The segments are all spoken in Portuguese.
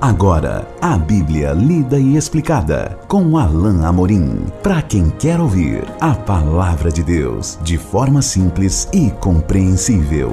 Agora, a Bíblia lida e explicada com Alain Amorim. Para quem quer ouvir a palavra de Deus de forma simples e compreensível.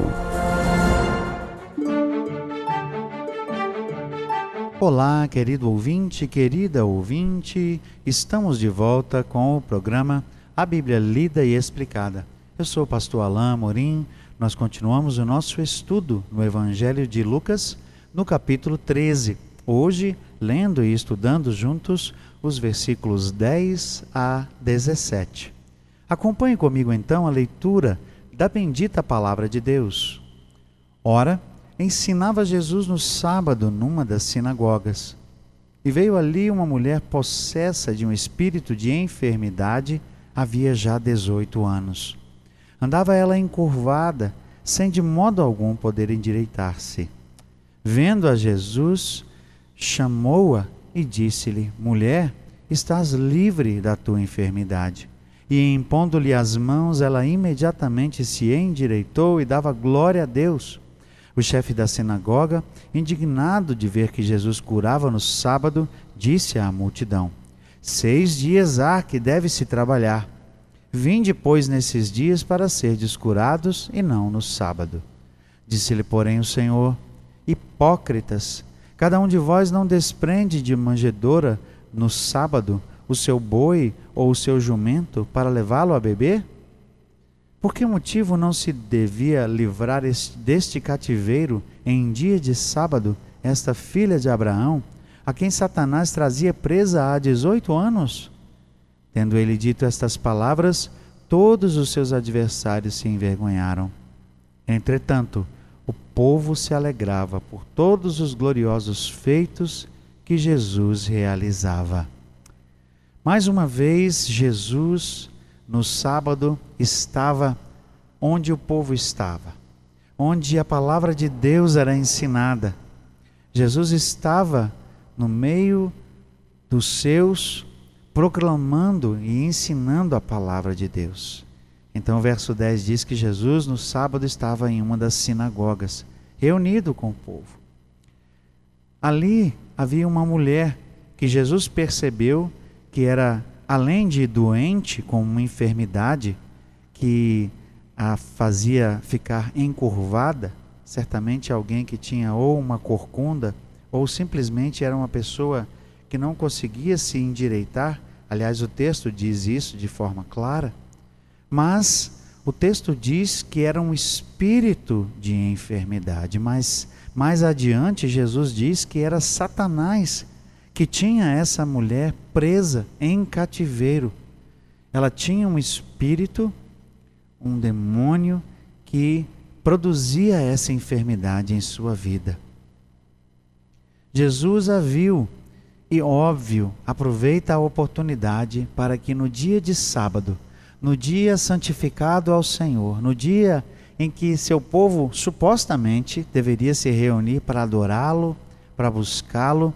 Olá, querido ouvinte, querida ouvinte. Estamos de volta com o programa A Bíblia lida e explicada. Eu sou o pastor Alain Amorim. Nós continuamos o nosso estudo no Evangelho de Lucas, no capítulo 13 Hoje, lendo e estudando juntos os versículos 10 a 17. Acompanhe comigo então a leitura da bendita palavra de Deus. Ora, ensinava Jesus no sábado numa das sinagogas. E veio ali uma mulher possessa de um espírito de enfermidade, havia já 18 anos. Andava ela encurvada, sem de modo algum poder endireitar-se. Vendo a Jesus, chamou-a e disse-lhe: Mulher, estás livre da tua enfermidade. E impondo-lhe as mãos, ela imediatamente se endireitou e dava glória a Deus. O chefe da sinagoga, indignado de ver que Jesus curava no sábado, disse à multidão: Seis dias há que deve-se trabalhar. Vinde, pois, nesses dias para ser descurados e não no sábado. Disse-lhe, porém, o Senhor: Hipócritas, Cada um de vós não desprende de manjedoura no sábado o seu boi ou o seu jumento para levá-lo a beber? Por que motivo não se devia livrar deste cativeiro em dia de sábado esta filha de Abraão, a quem Satanás trazia presa há dezoito anos? Tendo ele dito estas palavras, todos os seus adversários se envergonharam. Entretanto, o povo se alegrava por todos os gloriosos feitos que Jesus realizava. Mais uma vez, Jesus, no sábado, estava onde o povo estava, onde a palavra de Deus era ensinada. Jesus estava no meio dos seus, proclamando e ensinando a palavra de Deus. Então, o verso 10 diz que Jesus, no sábado, estava em uma das sinagogas, reunido com o povo. Ali havia uma mulher que Jesus percebeu que era, além de doente, com uma enfermidade que a fazia ficar encurvada, certamente alguém que tinha ou uma corcunda, ou simplesmente era uma pessoa que não conseguia se endireitar. Aliás, o texto diz isso de forma clara mas o texto diz que era um espírito de enfermidade, mas mais adiante Jesus diz que era Satanás que tinha essa mulher presa em cativeiro. Ela tinha um espírito, um demônio que produzia essa enfermidade em sua vida. Jesus a viu e, óbvio, aproveita a oportunidade para que no dia de sábado no dia santificado ao Senhor, no dia em que seu povo supostamente deveria se reunir para adorá-lo, para buscá-lo,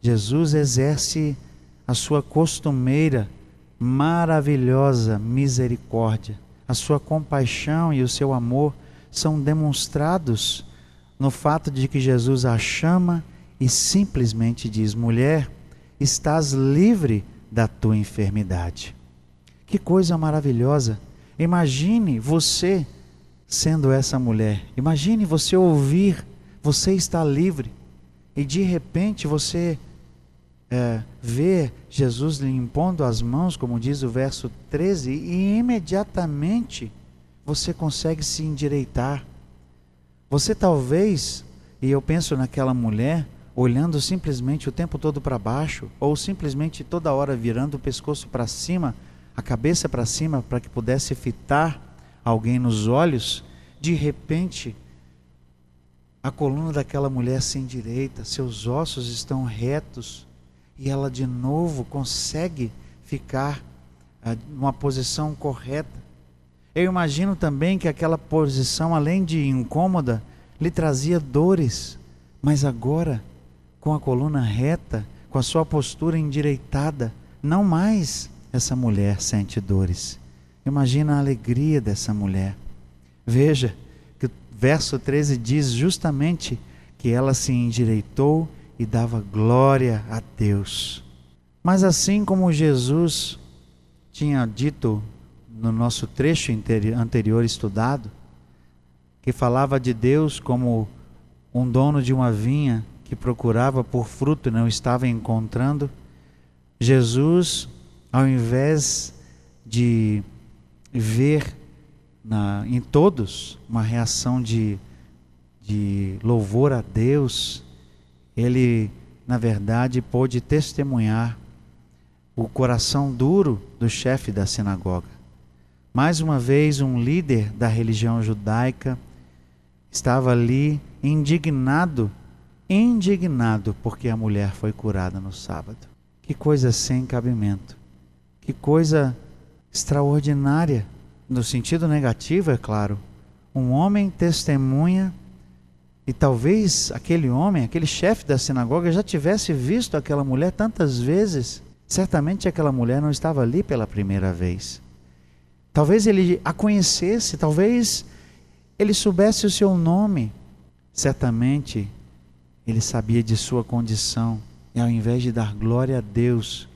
Jesus exerce a sua costumeira, maravilhosa misericórdia. A sua compaixão e o seu amor são demonstrados no fato de que Jesus a chama e simplesmente diz: mulher, estás livre da tua enfermidade. Que coisa maravilhosa. Imagine você sendo essa mulher. Imagine você ouvir, você está livre. E de repente você é, vê Jesus lhe impondo as mãos, como diz o verso 13, e imediatamente você consegue se endireitar. Você talvez, e eu penso naquela mulher, olhando simplesmente o tempo todo para baixo, ou simplesmente toda hora virando o pescoço para cima, a cabeça para cima para que pudesse fitar alguém nos olhos, de repente a coluna daquela mulher se endireita, seus ossos estão retos e ela de novo consegue ficar ah, numa posição correta. Eu imagino também que aquela posição, além de incômoda, lhe trazia dores, mas agora, com a coluna reta, com a sua postura endireitada, não mais essa mulher sente dores. Imagina a alegria dessa mulher. Veja que o verso 13 diz justamente que ela se endireitou e dava glória a Deus. Mas assim como Jesus tinha dito no nosso trecho anterior estudado, que falava de Deus como um dono de uma vinha que procurava por fruto e não estava encontrando, Jesus, ao invés de ver na, em todos uma reação de, de louvor a Deus, ele, na verdade, pôde testemunhar o coração duro do chefe da sinagoga. Mais uma vez, um líder da religião judaica estava ali indignado, indignado porque a mulher foi curada no sábado. Que coisa sem cabimento. Que coisa extraordinária, no sentido negativo, é claro. Um homem testemunha e talvez aquele homem, aquele chefe da sinagoga já tivesse visto aquela mulher tantas vezes Certamente aquela mulher não estava ali pela primeira vez. Talvez ele a conhecesse, talvez ele soubesse o seu nome. Certamente ele sabia de sua condição. E ao invés de dar glória a Deus,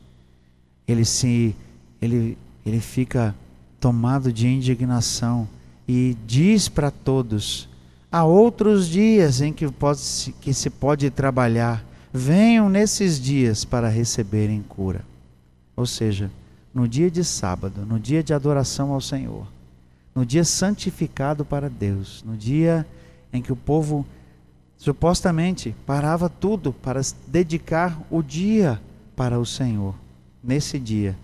ele se ele ele fica tomado de indignação e diz para todos: há outros dias em que, pode, que se pode trabalhar venham nesses dias para receberem cura. Ou seja, no dia de sábado, no dia de adoração ao Senhor, no dia santificado para Deus, no dia em que o povo supostamente parava tudo para dedicar o dia para o Senhor. Nesse dia,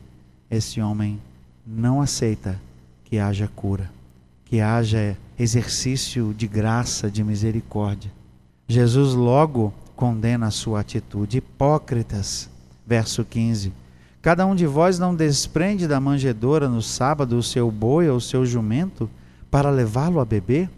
esse homem não aceita que haja cura, que haja exercício de graça, de misericórdia. Jesus logo condena a sua atitude. Hipócritas, verso 15. Cada um de vós não desprende da manjedoura no sábado o seu boi ou o seu jumento para levá-lo a beber?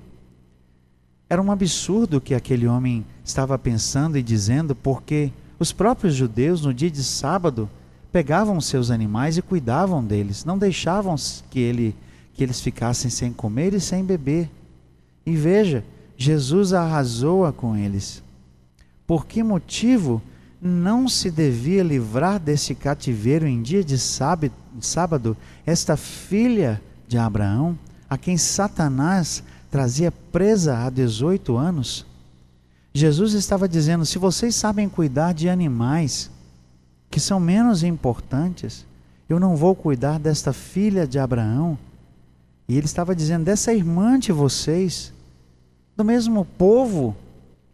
Era um absurdo que aquele homem estava pensando e dizendo, porque os próprios judeus, no dia de sábado, pegavam seus animais e cuidavam deles, não deixavam que, ele, que eles ficassem sem comer e sem beber. E veja, Jesus arrasou-a com eles. Por que motivo não se devia livrar desse cativeiro em dia de sábado esta filha de Abraão, a quem Satanás trazia presa há 18 anos? Jesus estava dizendo: se vocês sabem cuidar de animais que são menos importantes, eu não vou cuidar desta filha de Abraão. E ele estava dizendo: dessa irmã de vocês, do mesmo povo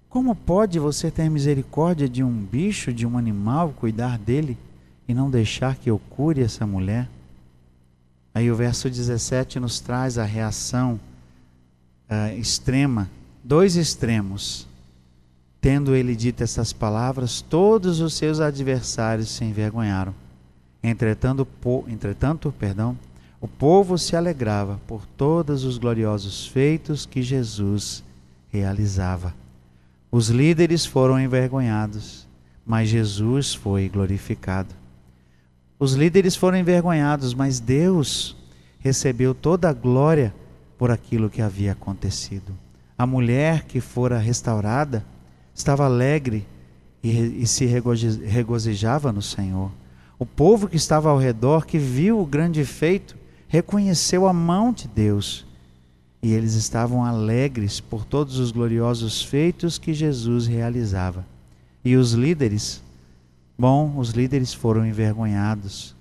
como pode você ter misericórdia de um bicho, de um animal, cuidar dele e não deixar que eu cure essa mulher? Aí o verso 17 nos traz a reação uh, extrema, dois extremos. Tendo ele dito essas palavras, todos os seus adversários se envergonharam. Entretanto, po, entretanto perdão, o povo se alegrava por todos os gloriosos feitos que Jesus realizava. Os líderes foram envergonhados, mas Jesus foi glorificado. Os líderes foram envergonhados, mas Deus recebeu toda a glória por aquilo que havia acontecido. A mulher que fora restaurada estava alegre e, e se regozijava no Senhor. O povo que estava ao redor, que viu o grande feito, reconheceu a mão de Deus e eles estavam alegres por todos os gloriosos feitos que Jesus realizava. E os líderes, bom, os líderes foram envergonhados.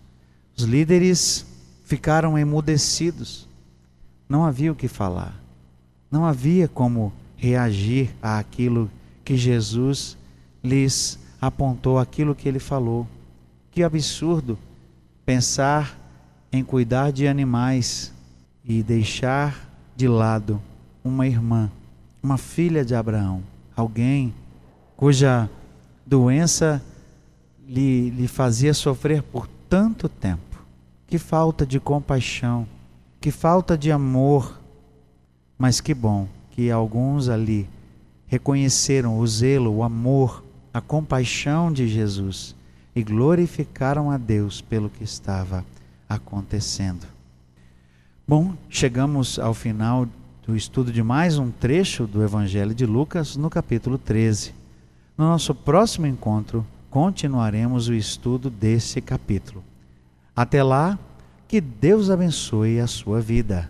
Os líderes ficaram emudecidos. Não havia o que falar. Não havia como reagir àquilo que Jesus lhes apontou, aquilo que ele falou. Que absurdo pensar em cuidar de animais e deixar de lado uma irmã, uma filha de Abraão, alguém cuja doença lhe, lhe fazia sofrer por tanto tempo. Que falta de compaixão, que falta de amor. Mas que bom que alguns ali reconheceram o zelo, o amor, a compaixão de Jesus e glorificaram a Deus pelo que estava acontecendo. Bom, chegamos ao final do estudo de mais um trecho do Evangelho de Lucas, no capítulo 13. No nosso próximo encontro, continuaremos o estudo desse capítulo. Até lá, que Deus abençoe a sua vida.